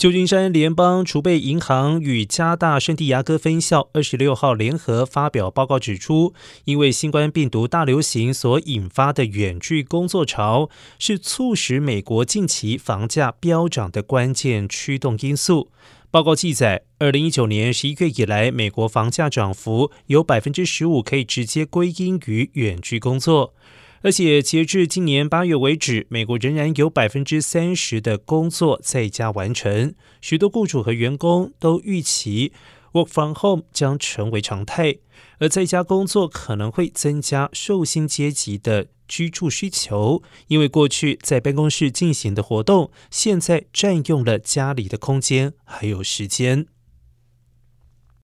旧金山联邦储备银行与加大圣地亚哥分校二十六号联合发表报告指出，因为新冠病毒大流行所引发的远距工作潮，是促使美国近期房价飙涨的关键驱动因素。报告记载，二零一九年十一月以来，美国房价涨幅有百分之十五可以直接归因于远距工作。而且截至今年八月为止，美国仍然有百分之三十的工作在家完成。许多雇主和员工都预期 work from home 将成为常态，而在家工作可能会增加受薪阶级的居住需求，因为过去在办公室进行的活动，现在占用了家里的空间还有时间。